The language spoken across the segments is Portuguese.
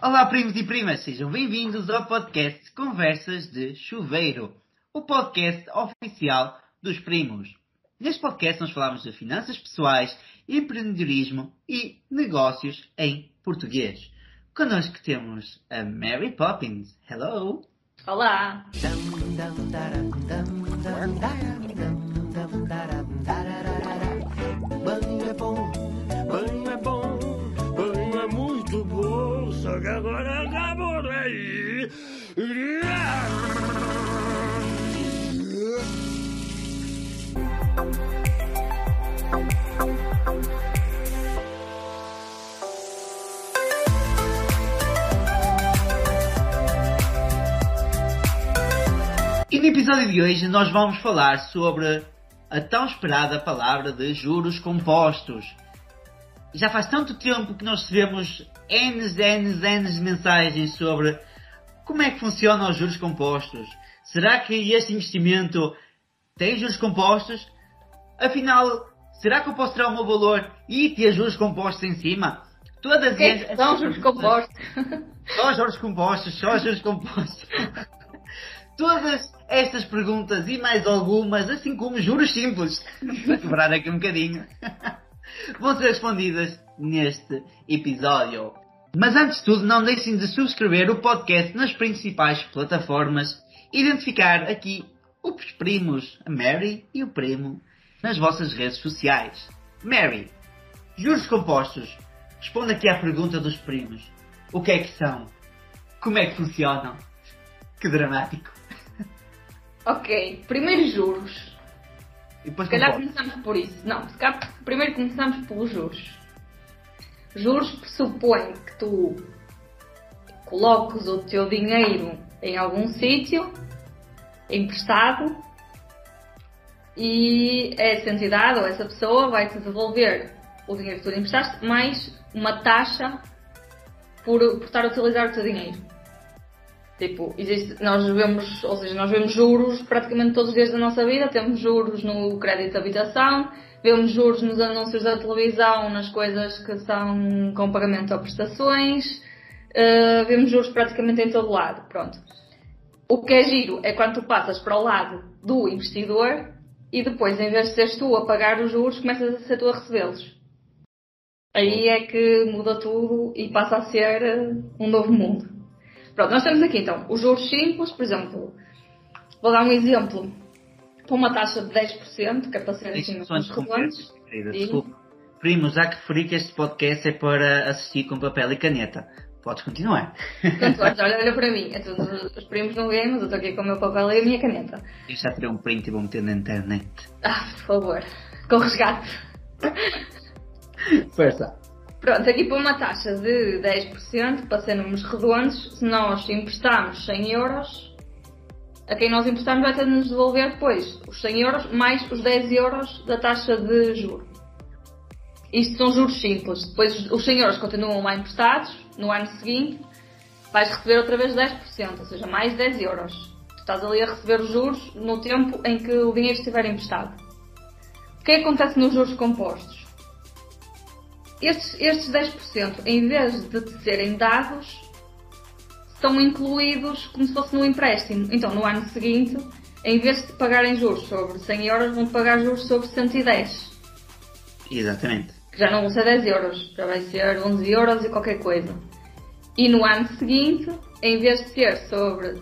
Olá, primos e primas, sejam bem-vindos ao podcast Conversas de Chuveiro, o podcast oficial dos primos. Neste podcast nós falamos de finanças pessoais, empreendedorismo e negócios em português. Connosco temos a Mary Poppins. Hello! Olá! Banho é E no episódio de hoje nós vamos falar sobre a tão esperada palavra de juros compostos. Já faz tanto tempo que nós recebemos N, N, N mensagens sobre como é que funcionam os juros compostos. Será que este investimento tem juros compostos? Afinal, será que eu posso tirar o meu valor e ter juros compostos em cima? Todas que é que são juros compostos? Só juros compostos, só juros compostos. Todas estas perguntas e mais algumas, assim como juros simples, para quebrar aqui um bocadinho, vão ser respondidas neste episódio. Mas antes de tudo, não deixem de subscrever o podcast nas principais plataformas, identificar aqui os primos, a Mary e o primo, nas vossas redes sociais. Mary, juros compostos. Responda aqui à pergunta dos primos. O que é que são? Como é que funcionam? Que dramático. Ok, primeiro juros. E depois Se calhar começamos por isso. Não, se calhar primeiro começamos pelos juros. Juros pressupõe que tu coloques o teu dinheiro em algum sítio, emprestado, e essa entidade ou essa pessoa vai te devolver o dinheiro que tu emprestaste mais uma taxa por, por estar a utilizar o teu dinheiro. Tipo, existe, nós vemos, ou seja, nós vemos juros praticamente todos os dias da nossa vida, temos juros no crédito de habitação, vemos juros nos anúncios da televisão, nas coisas que são com pagamento a prestações, uh, vemos juros praticamente em todo lado, pronto. O que é giro é quando tu passas para o lado do investidor e depois, em vez de seres tu a pagar os juros, começas a ser tu a recebê-los. Aí é que muda tudo e passa a ser uh, um novo mundo. Pronto, nós temos aqui então os juros simples, por exemplo, vou dar um exemplo para uma taxa de 10%, que é para ser assim redondos. Diga. desculpa. Primo, já que referi que este podcast é para assistir com papel e caneta. Podes continuar. Portanto, olha, olha, para mim, então, os os primos não veem, mas eu estou aqui com o meu papel e a minha caneta. Eu já tirei um print e vou meter na internet. Ah, por favor, com resgate. Força. Pronto, aqui para uma taxa de 10%, para ser números redondos, se nós emprestarmos 100 euros, a quem nós emprestarmos vai ter de nos devolver depois os 100 euros mais os 10 euros da taxa de juro. Isto são juros simples. Depois os 100 euros continuam lá emprestados, no ano seguinte vais receber outra vez 10%, ou seja, mais 10 euros. Tu estás ali a receber os juros no tempo em que o dinheiro estiver emprestado. O que é que acontece nos juros compostos? Estes, estes 10%, em vez de serem dados, são incluídos como se fosse no empréstimo. Então, no ano seguinte, em vez de pagarem juros sobre 100 euros, vão-te pagar juros sobre 110. Exatamente. Que já não vão ser 10 euros, já vai ser 11 euros e qualquer coisa. E no ano seguinte, em vez de ser sobre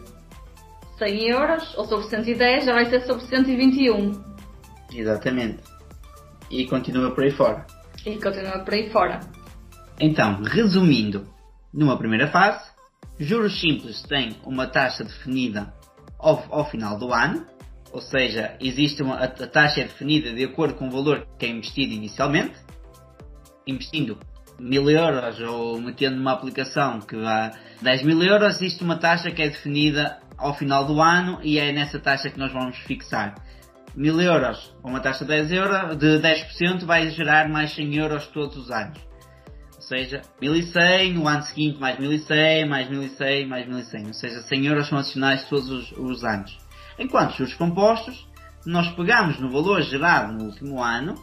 100 euros ou sobre 110, já vai ser sobre 121. Exatamente. E continua por aí fora. E continua por aí fora. Então, resumindo, numa primeira fase, juros simples têm uma taxa definida ao, ao final do ano, ou seja, existe uma, a, taxa é definida de acordo com o valor que é investido inicialmente, investindo mil euros ou metendo numa aplicação que dá 10 mil euros, existe uma taxa que é definida ao final do ano e é nessa taxa que nós vamos fixar. 1000 euros, uma taxa de 10 euros, de 10% vai gerar mais 100 euros todos os anos. Ou seja, 1100, no ano seguinte mais 1100, mais 1100, mais 1100. Ou seja, 100 euros são adicionais todos os, os anos. Enquanto juros compostos, nós pegamos no valor gerado no último ano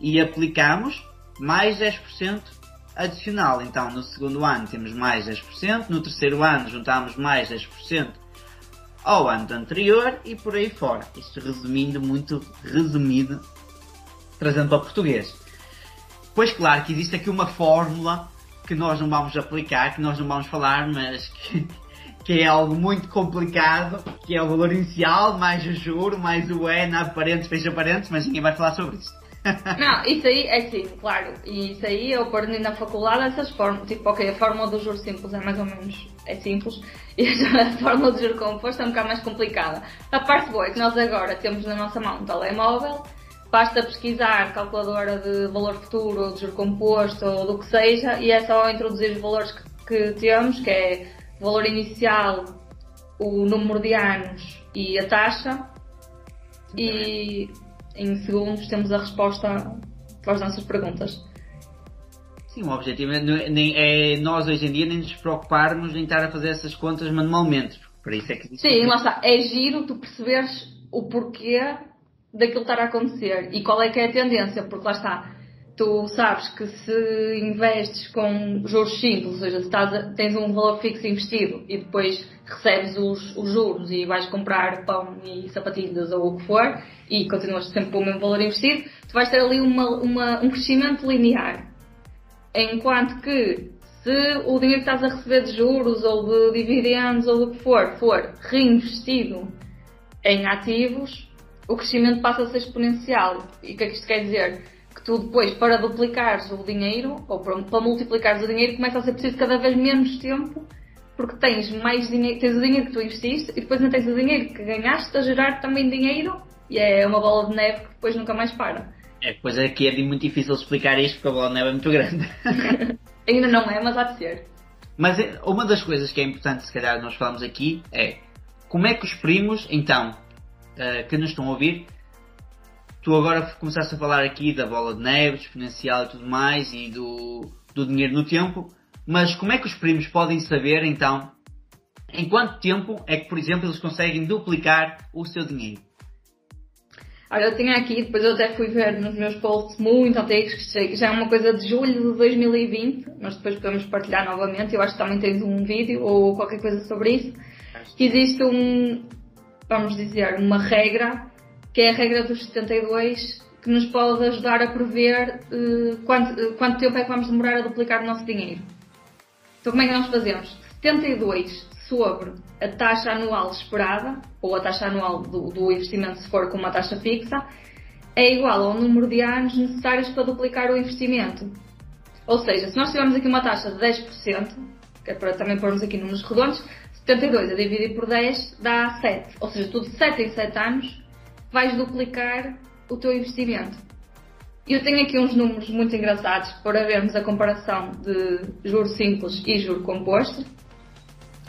e aplicamos mais 10% adicional. Então, no segundo ano temos mais 10%, no terceiro ano juntamos mais 10% ao ano anterior e por aí fora. Isto resumindo, muito resumido, trazendo para português. Pois claro que existe aqui uma fórmula que nós não vamos aplicar, que nós não vamos falar, mas que, que é algo muito complicado, que é o valor inicial, mais o juro, mais o E, na fecha parênteses, mas ninguém vai falar sobre isso. Não, isso aí é sim, claro. E isso aí eu aprendi na faculdade essas formas. Tipo, ok, a fórmula do juro simples é mais ou menos é simples e a fórmula do juro composto é um bocado mais complicada. A parte boa é que nós agora temos na nossa mão um telemóvel, basta pesquisar calculadora de valor futuro, ou de juro composto ou do que seja e é só introduzir os valores que, que temos, que é valor inicial, o número de anos e a taxa. E em segundos temos a resposta para as nossas perguntas. Sim, o objetivo é, nem, é nós hoje em dia nem nos preocuparmos em estar a fazer essas contas manualmente. Para isso é que Sim, lá está. É giro tu perceberes o porquê daquilo estar a acontecer e qual é que é a tendência, porque lá está tu sabes que se investes com juros simples, ou seja, se estás, tens um valor fixo investido e depois recebes os, os, juros e vais comprar pão e sapatilhas ou o que for e continuas sempre com o mesmo valor investido, tu vais ter ali uma, uma, um crescimento linear. Enquanto que se o dinheiro que estás a receber de juros ou de dividendos ou do que for, for reinvestido em ativos, o crescimento passa a ser exponencial. E o que é que isto quer dizer? Que tu depois, para duplicares o dinheiro, ou para, para multiplicares o dinheiro, começa a ser preciso cada vez menos tempo, porque tens mais dinheiro, tens o dinheiro que tu investiste e depois não tens o dinheiro que ganhaste a gerar também dinheiro, e é uma bola de neve que depois nunca mais para. É, pois é que é muito difícil explicar isto porque a bola de neve é muito grande. Ainda não é, mas há de ser. Mas é, uma das coisas que é importante, se calhar, nós falamos aqui é como é que os primos, então, uh, que nos estão a ouvir, tu agora começaste a falar aqui da bola de neve, exponencial e tudo mais, e do, do dinheiro no tempo, mas como é que os primos podem saber, então, em quanto tempo é que, por exemplo, eles conseguem duplicar o seu dinheiro? Olha, eu tinha aqui, depois eu até fui ver nos meus posts muito antigos, que já é uma coisa de julho de 2020, mas depois podemos partilhar novamente, eu acho que também tens um vídeo ou qualquer coisa sobre isso, que existe um, vamos dizer, uma regra que é a regra dos 72, que nos pode ajudar a prever uh, quanto, uh, quanto tempo é que vamos demorar a duplicar o nosso dinheiro. Então, como é que nós fazemos? 72 sobre a taxa anual esperada, ou a taxa anual do, do investimento, se for com uma taxa fixa, é igual ao número de anos necessários para duplicar o investimento. Ou seja, se nós tivermos aqui uma taxa de 10%, que é para também pormos aqui números redondos, 72 a dividir por 10 dá 7. Ou seja, tudo de 7 em 7 anos vais duplicar o teu investimento. Eu tenho aqui uns números muito engraçados para vermos a comparação de juro simples e juro composto.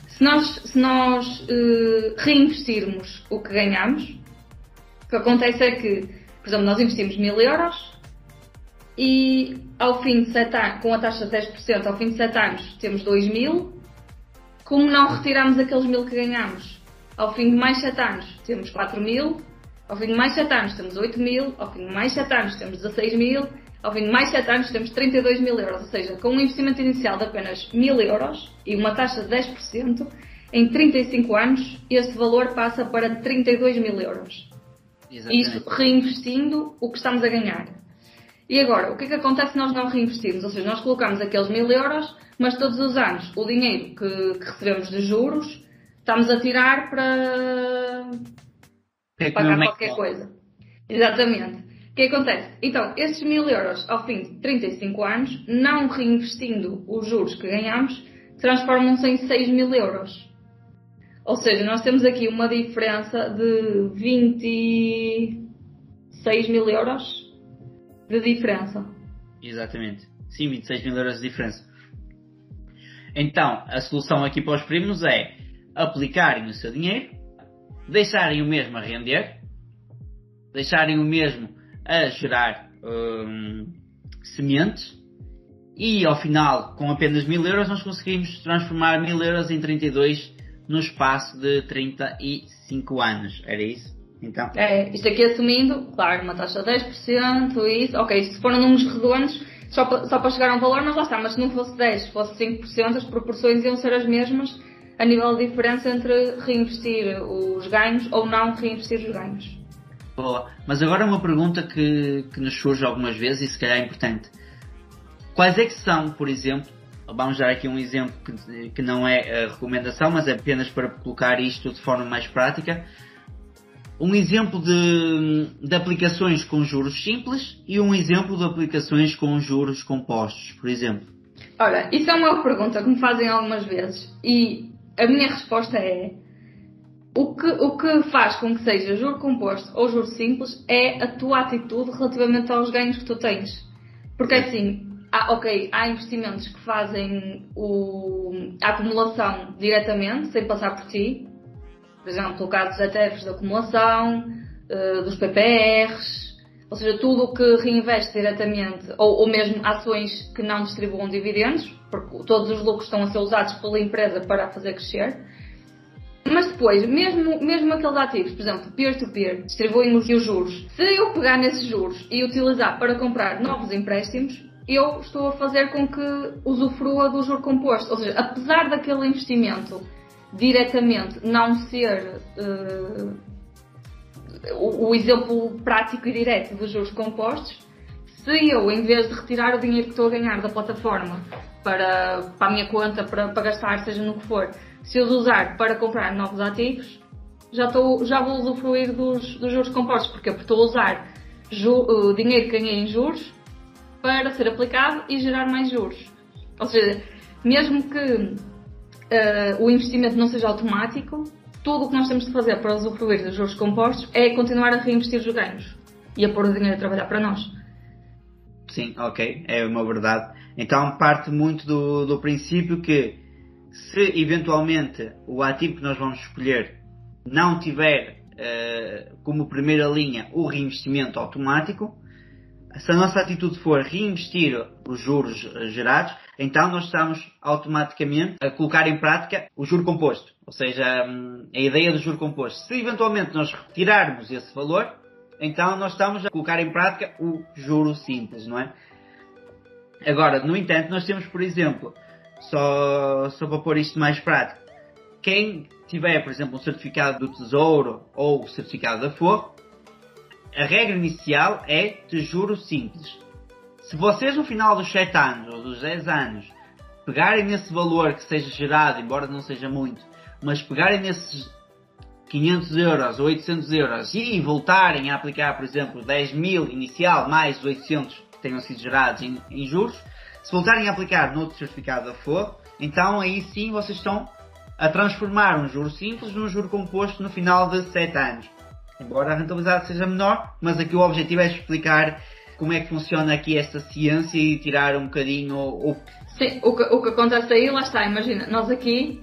Se nós, se nós uh, reinvestirmos o que ganhamos, o que acontece é que, por exemplo, nós investimos 1000 euros e ao fim de 7 anos, com a taxa de 10%, ao fim de 7 anos temos 2000. Como não retiramos aqueles 1000 que ganhamos, ao fim de mais 7 anos temos 4000 ao fim de mais 7 anos temos 8 mil, ao fim de mais 7 anos temos 16 mil, ao fim de mais 7 anos temos 32 mil euros. Ou seja, com um investimento inicial de apenas 1000 euros e uma taxa de 10%, em 35 anos esse valor passa para 32 mil euros. Exatamente. Isso reinvestindo o que estamos a ganhar. E agora, o que é que acontece se nós não reinvestirmos? Ou seja, nós colocamos aqueles mil euros, mas todos os anos o dinheiro que, que recebemos de juros estamos a tirar para, é pagar qualquer coisa. Exatamente. O que acontece? Então, esses mil euros ao fim de 35 anos, não reinvestindo os juros que ganhamos, transformam-se em 6 mil euros. Ou seja, nós temos aqui uma diferença de 26 mil euros de diferença. Exatamente. Sim, 26 mil euros de diferença. Então, a solução aqui para os primos é aplicarem o seu dinheiro deixarem o mesmo a render, deixarem o mesmo a gerar hum, sementes e ao final, com apenas mil euros, nós conseguimos transformar mil euros em 32 no espaço de 35 anos. Era isso? Então. É, isto aqui assumindo, claro, uma taxa de 10%, isso, ok, se forem números redondos, só, só para chegar a um valor, mas lá está, mas se não fosse 10, se fosse 5%, as proporções iam ser as mesmas a nível de diferença entre reinvestir os ganhos ou não reinvestir os ganhos. Boa. Mas agora uma pergunta que, que nos surge algumas vezes e se calhar é importante. Quais é que são, por exemplo, vamos dar aqui um exemplo que, que não é a recomendação, mas é apenas para colocar isto de forma mais prática. Um exemplo de, de aplicações com juros simples e um exemplo de aplicações com juros compostos, por exemplo. Ora, isso é uma pergunta que me fazem algumas vezes e a minha resposta é o que, o que faz com que seja juro composto ou juro simples é a tua atitude relativamente aos ganhos que tu tens. Porque assim, há, ok, há investimentos que fazem o, a acumulação diretamente, sem passar por ti. Por exemplo, o caso dos ETFs de acumulação, eh, dos PPRs, ou seja, tudo o que reinveste diretamente, ou, ou mesmo ações que não distribuam dividendos, porque todos os lucros estão a ser usados pela empresa para fazer crescer. Mas depois, mesmo, mesmo aqueles ativos, por exemplo, peer-to-peer, distribuem os os juros. Se eu pegar nesses juros e utilizar para comprar novos empréstimos, eu estou a fazer com que usufrua do juro composto. Ou seja, apesar daquele investimento diretamente não ser eh, o, o exemplo prático e direto dos juros compostos, se eu, em vez de retirar o dinheiro que estou a ganhar da plataforma para, para a minha conta, para, para gastar, seja no que for, se eu usar para comprar novos ativos, já, estou, já vou usufruir dos, dos juros compostos. Porque estou a usar ju- o dinheiro que ganhei em juros para ser aplicado e gerar mais juros. Ou seja, mesmo que eh, o investimento não seja automático, tudo o que nós temos de fazer para usufruir dos juros compostos é continuar a reinvestir os ganhos e a pôr o dinheiro a trabalhar para nós. Sim, ok, é uma verdade. Então parte muito do, do princípio que se eventualmente o ativo que nós vamos escolher não tiver eh, como primeira linha o reinvestimento automático, se a nossa atitude for reinvestir os juros gerados, então nós estamos automaticamente a colocar em prática o juro composto. Ou seja, hum, a ideia do juro composto. Se eventualmente nós retirarmos esse valor, então nós estamos a colocar em prática o juro simples, não é? Agora, no entanto, nós temos, por exemplo, só, só para pôr isto mais prático, quem tiver, por exemplo, um certificado do Tesouro ou certificado da Forro, a regra inicial é de juro simples. Se vocês no final dos 7 anos ou dos 10 anos pegarem nesse valor que seja gerado, embora não seja muito, mas pegarem nesses 500 euros ou 800 euros e voltarem a aplicar, por exemplo, 10 mil inicial mais os 800 que tenham sido gerados em, em juros, se voltarem a aplicar no outro certificado da FOR, então aí sim vocês estão a transformar um juro simples num juro composto no final de 7 anos. Embora a rentabilidade seja menor, mas aqui o objetivo é explicar como é que funciona aqui esta ciência e tirar um bocadinho o, Sim, o que, o que acontece aí, lá está, imagina, nós aqui,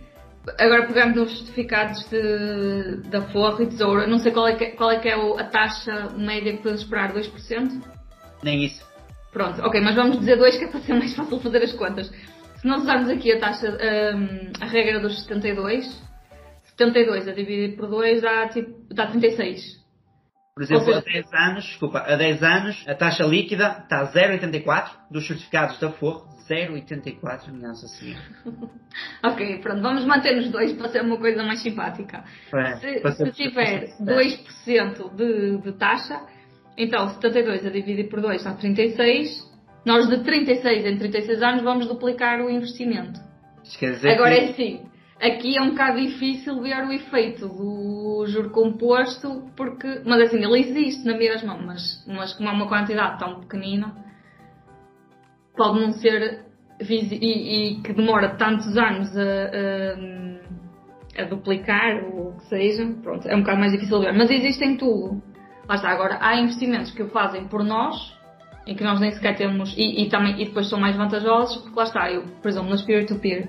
agora pegamos nos certificados de, da Forra e Tesouro, não sei qual é que, é- qual é, que é a taxa média que podemos esperar, 2%? nem isso. Pronto, ok, mas vamos dizer 2 que é para ser mais fácil fazer as contas. Se nós usarmos aqui a taxa, hum, a regra dos 72, 72 a dividir por 2 dá, tipo, dá 36. Por exemplo, seja- a 10 anos, desculpa, a 10 anos a taxa líquida está a 0,84 dos certificados da Forro, 0,84, minha nossa senhora. Ok, pronto, vamos manter nos dois para ser uma coisa mais simpática. É, Se, se tiver 2% de, de taxa, então 72 a dividir por 2 dá 36. Nós de 36 em 36 anos vamos duplicar o investimento. Isto quer dizer Agora que- é assim, aqui é um bocado difícil ver o efeito do juro composto, porque, mas assim, ele existe na mesma, mas, mas como é uma quantidade tão pequenina, pode não ser e, e que demora tantos anos a, a, a duplicar ou o que seja, pronto, é um bocado mais difícil de ver. Mas existem tudo. Lá está, agora há investimentos que o fazem por nós, em que nós nem sequer temos, e, e também, e depois são mais vantajosos, porque lá está, eu, por exemplo, nas peer-to-peer,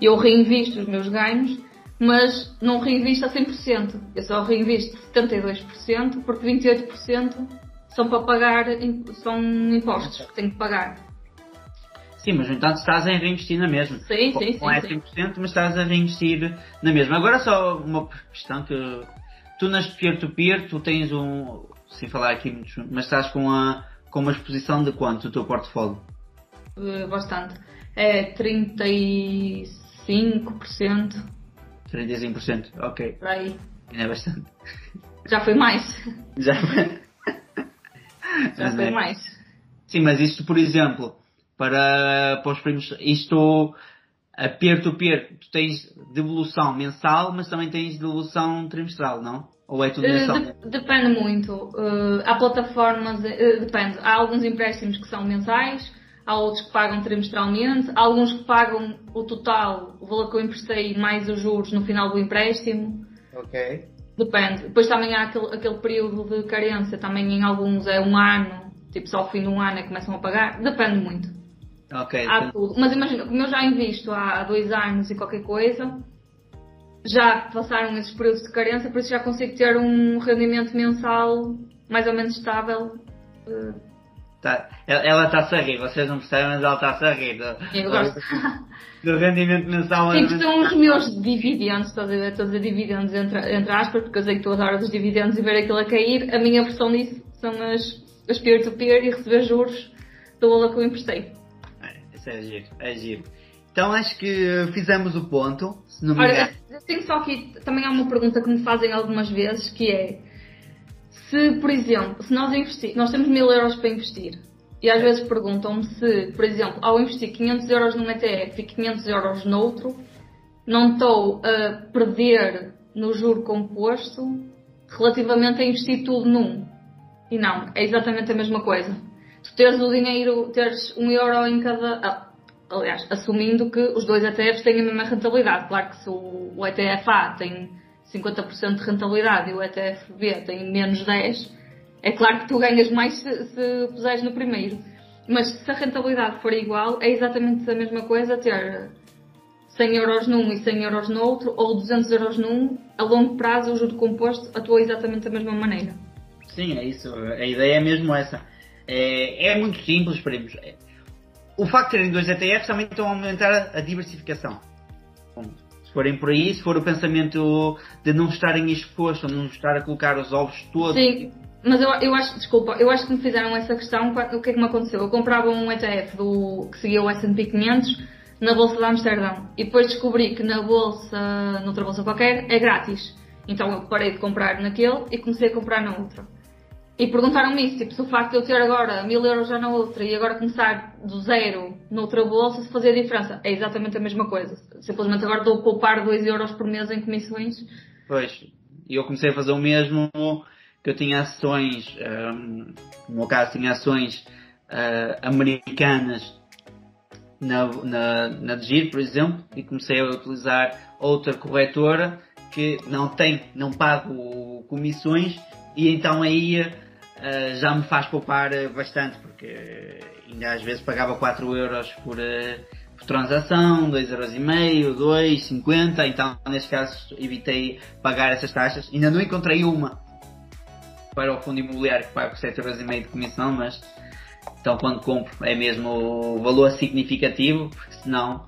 eu reinvisto os meus ganhos, mas não reinvisto a 100%. Eu só reinvisto 72%, porque 28% são para pagar, são impostos que tenho que pagar. Sim, mas no entanto estás a reinvestir na mesma. Sim, Com- sim, Não sim, é sim. 100%, mas estás a reinvestir na mesma. Agora só uma questão que tu nas peer-to-peer, tu tens um, sem falar aqui muito, mas estás com, a, com uma exposição de quanto o teu portfólio? Uh, bastante. É 35%. 35%, ok. Por aí. Ainda é bastante. Já foi mais. Já Já foi mais. Sim, mas isto, por exemplo, para, para os primos, isto a peer-to-peer, tu tens devolução mensal, mas também tens devolução trimestral, não? Ou é tudo mensal? Uh, de- depende muito. Uh, há plataformas, uh, depende. Há alguns empréstimos que são mensais, há outros que pagam trimestralmente, há alguns que pagam o total, o valor que eu emprestei mais os juros no final do empréstimo. Ok. Depende. Depois também há aquele, aquele período de carência, também em alguns é um ano, tipo só ao fim de um ano é que começam a pagar. Depende muito. Ok. Há então- tudo. Mas imagina, como eu já invisto há dois anos e qualquer coisa, já passaram esses períodos de carência, por isso já consigo ter um rendimento mensal mais ou menos estável. Eh, Tá. Ela- está-se a rir, vocês não percebem, mas ela está-se a rir. Do, Eu gosto. do rendimento mensal. Tipo, são os meus dividendos, estás a ver? Estou a dizer dividendos entre, entre aspas, porque eu sei que tu adoras os dividendos e ver aquilo a cair. A minha versão disso são as, as peer-to-peer e receber juros do valor que eu emprestei. É, Isso é giro, é giro. Então acho que fizemos o ponto, se não me Ora, engano. eu tenho só aqui, também há uma pergunta que me fazem algumas vezes, que é, se, por exemplo, se nós investir, nós temos mil euros para investir, e às vezes perguntam-me se, por exemplo, ao investir 500 euros num ETF e 500 euros noutro, não estou a perder no juro composto relativamente a investir tudo num. E não, é exatamente a mesma coisa. Tu teres o dinheiro, teres um euro em cada. ah, aliás, assumindo que os dois ETFs têm a mesma rentabilidade. Claro que se o, o ETF A tem 50% de rentabilidade e o ETF B tem menos 10%, é claro que tu ganhas mais se, se puseres no primeiro. Mas se a rentabilidade for igual, é exatamente a mesma coisa ter 100 euros num e 100 euros no outro, ou 200 euros num, a longo prazo o juro composto atua exatamente da mesma maneira. Sim, é isso. A ideia é mesmo essa. É, é muito simples, primos. O facto de terem dois ETFs também estão a aumentar a diversificação. Forem por aí, se for o pensamento de não estarem expostos, não estar a colocar os ovos todos. Sim, mas eu, eu acho, desculpa, eu acho que me fizeram essa questão, o que é que me aconteceu? Eu comprava um ETF do, que seguia o S&P 500 na Bolsa de Amsterdão e depois descobri que na Bolsa, noutra Bolsa qualquer, é grátis. Então eu parei de comprar naquele e comecei a comprar na outra. E perguntaram-me isso, tipo, se o facto de eu ter agora mil euros já na outra e agora começar do zero noutra bolsa, se fazia diferença. É exatamente a mesma coisa. Simplesmente agora estou a poupar 2 euros por mês em comissões. Pois, e eu comecei a fazer o mesmo, que eu tinha ações, hum, no meu caso tinha ações ah, americanas na, na, na Degir, por exemplo, e comecei a utilizar outra corretora que não tem, não pago comissões e então aí ah, já me faz poupar ah, bastante, porque ainda às vezes pagava 4 euros por, por transação, 2 euros e meio, 2, 50, então neste caso evitei pagar essas taxas. Ainda não encontrei uma para o fundo imobiliário que pago 7 euros e meio de comissão, mas então quando compro é mesmo o valor significativo, porque senão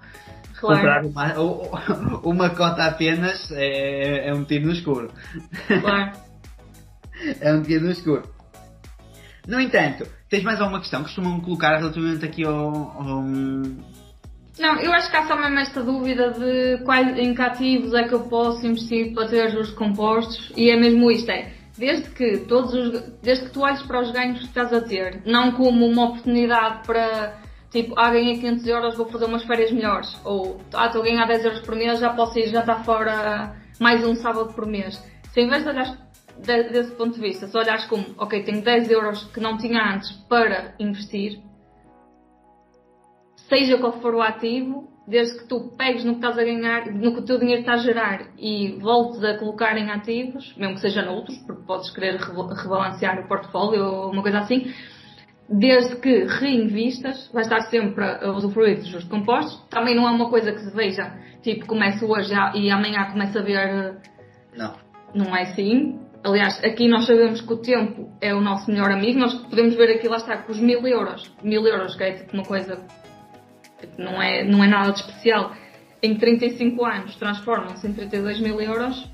comprar uma, uma cota apenas é, é um tiro no escuro. Claro. é um tiro no escuro. No entanto, tens mais alguma questão? Que costumam colocar relativamente aqui ao, ao- Não, eu acho que há só mesmo esta dúvida de quais, em que ativos é que eu posso investir para ter juros compostos. E é mesmo isto, é desde que todos os, desde que tu olhes para os ganhos que estás a ter, não como uma oportunidade para tipo, ah, ganhei 500 euros, vou fazer umas férias melhores, ou ah, estou a ganhar 10 euros por mês, já posso ir jantar fora mais um sábado por mês. Se em vez de olhares de- desse ponto de vista, se olhares como, ok, tenho 10 euros que não tinha antes para investir, seja qual for o ativo, desde que tu pegues no que estás a ganhar, no que o teu dinheiro está a gerar e voltes a colocar em ativos, mesmo que seja noutros, porque podes querer reba- rebalancear o portfólio ou uma coisa assim, desde que reinvistas, vais estar sempre a usufruir dos juros compostos. Também não é uma coisa que se veja, tipo, começa hoje e amanhã começa a ver Não. não é assim. Aliás, aqui nós sabemos que o tempo é o nosso melhor amigo. Nós podemos ver aqui, lá está, com os mil euros. Mil euros, que é tipo uma coisa tipo, não, é, não é nada de especial. Em 35 anos transformam-se em 32 mil euros.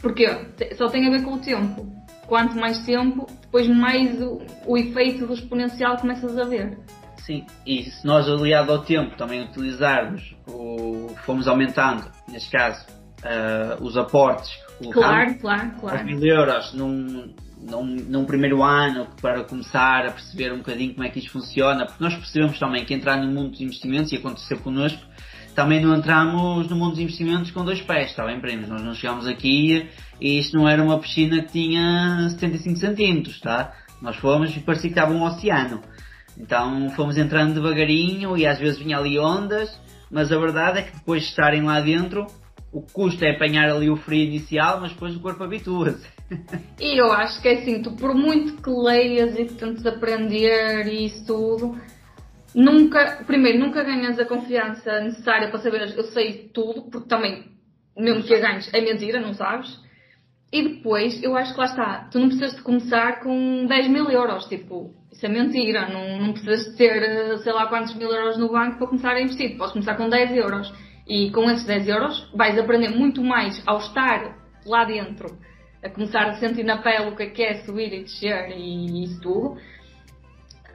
Porquê? Só tem a ver com o tempo. quanto mais tempo, depois mais o, o efeito do exponencial começas a ver. Sim, e se nós aliado ao tempo também utilizarmos, o, fomos aumentando, neste caso, uh, os aportes, claro, claro, claro. mil euros num, num, num, primeiro ano para começar a perceber um bocadinho como é que isto funciona, porque nós percebemos também que entrar no mundo dos investimentos, e aconteceu connosco, também não entramos no mundo dos investimentos com dois pés, está bem, primos? Nós não chegamos aqui e isto não era uma piscina que tinha 75 centímetros, tá? Nós fomos e parecia que estava um oceano. Então fomos entrando devagarinho e às vezes vinha ali ondas, mas a verdade é que depois de estarem lá dentro, o custo é apanhar ali o frio inicial, mas depois o corpo habitua-se. E eu acho que é assim, tu por muito que leias e que tentes aprender e isso tudo, nunca, primeiro, nunca ganhas a confiança necessária para saber eu sei tudo, porque também, mesmo que a ganhes, é mentira, não sabes. E depois, eu acho que lá está, tu não precisas de começar com 10 mil euros, tipo, isso é mentira. Não, não precisas de ter, eh, sei lá quantos mil euros no banco para começar a investir. Podes começar com 10 euros. E com esses 10 euros vais aprender muito mais ao estar lá dentro, a começar a sentir na pele o que é, que é subir e descer e isso tudo.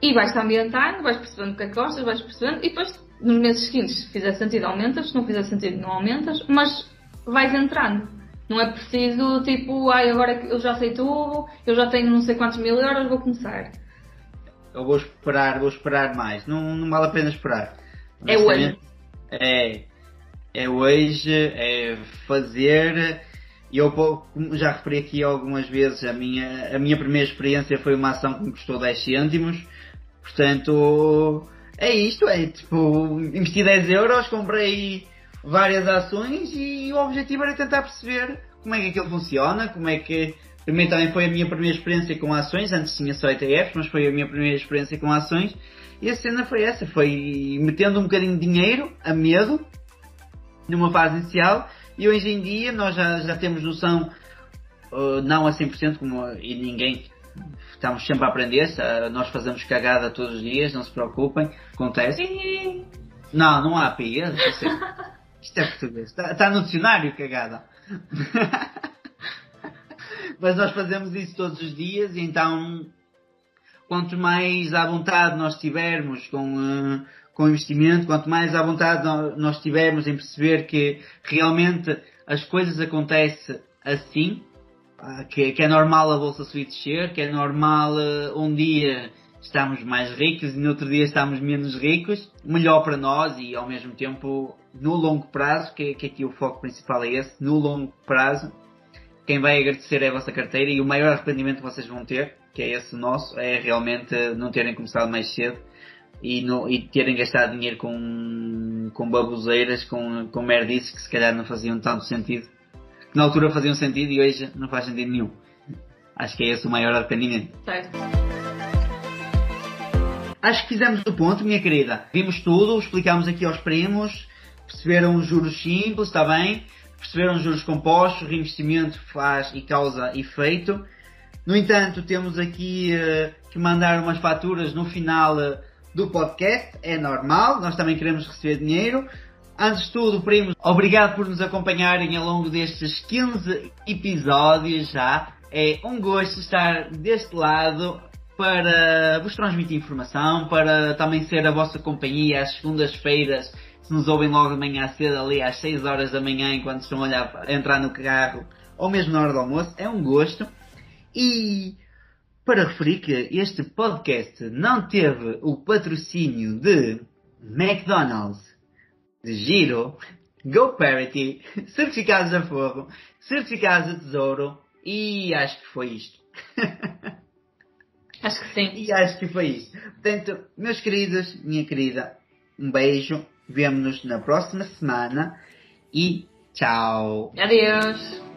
E vais-te ambientando, vais percebendo o que é que gostas, vais percebendo, e depois nos meses seguintes, se fizer sentido, aumentas, se não fizer sentido, não aumentas, mas vais entrando. Não é preciso tipo, ai, agora eu já sei tudo, eu já tenho não sei quantos mil euros, vou começar eu vou esperar, vou esperar mais. Não, não vale a pena esperar. É hoje. É, é hoje, é fazer. E eu já referi aqui algumas vezes, a minha, a minha primeira experiência foi uma ação que me custou 10 cêntimos. Portanto, é isto, é tipo, investi 10 euros, comprei várias ações e o objetivo era tentar perceber como é que aquilo funciona, como é que Primeiro também foi a minha primeira experiência com ações, antes tinha só ETFs, mas foi a minha primeira experiência com ações. E a cena foi essa, foi metendo um bocadinho de dinheiro, a medo, numa fase inicial, e hoje em dia nós já, já temos noção, uh, não a 100%, como, e ninguém, estamos sempre a aprender, nós fazemos cagada todos os dias, não se preocupem, acontece. Não, não há pia, isto é português, está, está no dicionário cagada. Mas nós fazemos isso todos os dias e então quanto mais à vontade nós tivermos com, uh, com investimento, quanto mais à vontade nós tivermos em perceber que realmente as coisas acontecem assim, que, que, é normal a bolsa subir descer, que é normal uh, um dia estamos mais ricos e no outro dia estamos menos ricos, melhor para nós e ao mesmo tempo no longo prazo, que, que aqui o foco principal é esse, no longo prazo, quem vai agradecer é a vossa carteira e o maior arrependimento que vocês vão ter, que é esse nosso, é realmente não terem começado mais cedo e, no, e terem gastado dinheiro com, com baboseiras, com, com merdices que se calhar não faziam tanto sentido, que na altura faziam sentido e hoje não faz sentido nenhum. Acho que é esse o maior arrependimento. Certo. Acho que fizemos o ponto, minha querida. Vimos tudo, explicámos aqui aos primos, perceberam os juros simples, está bem? perceberam juros compostos, reinvestimento faz e causa efeito. No entanto, temos aqui uh, que mandar umas faturas no final uh, do podcast, é normal, nós também queremos receber dinheiro. Antes de tudo, primos, obrigado por nos acompanharem ao longo destes 15 episódios já. É um gosto estar deste lado para vos transmitir informação, para também ser a vossa companhia às segundas-feiras se nos ouvem logo de manhã cedo ali às 6 horas da manhã enquanto estão a, olhar, a entrar no carro ou mesmo na hora do almoço, é um gosto. E para referir que este podcast não teve o patrocínio de McDonald's, de Giro, GoParity, certificados a fogo, certificados a tesouro e acho que foi isto. Acho que sim. E acho que foi isto. Portanto, meus queridos, minha querida, um beijo Vemo-nos na próxima semana e tchau. Adeus.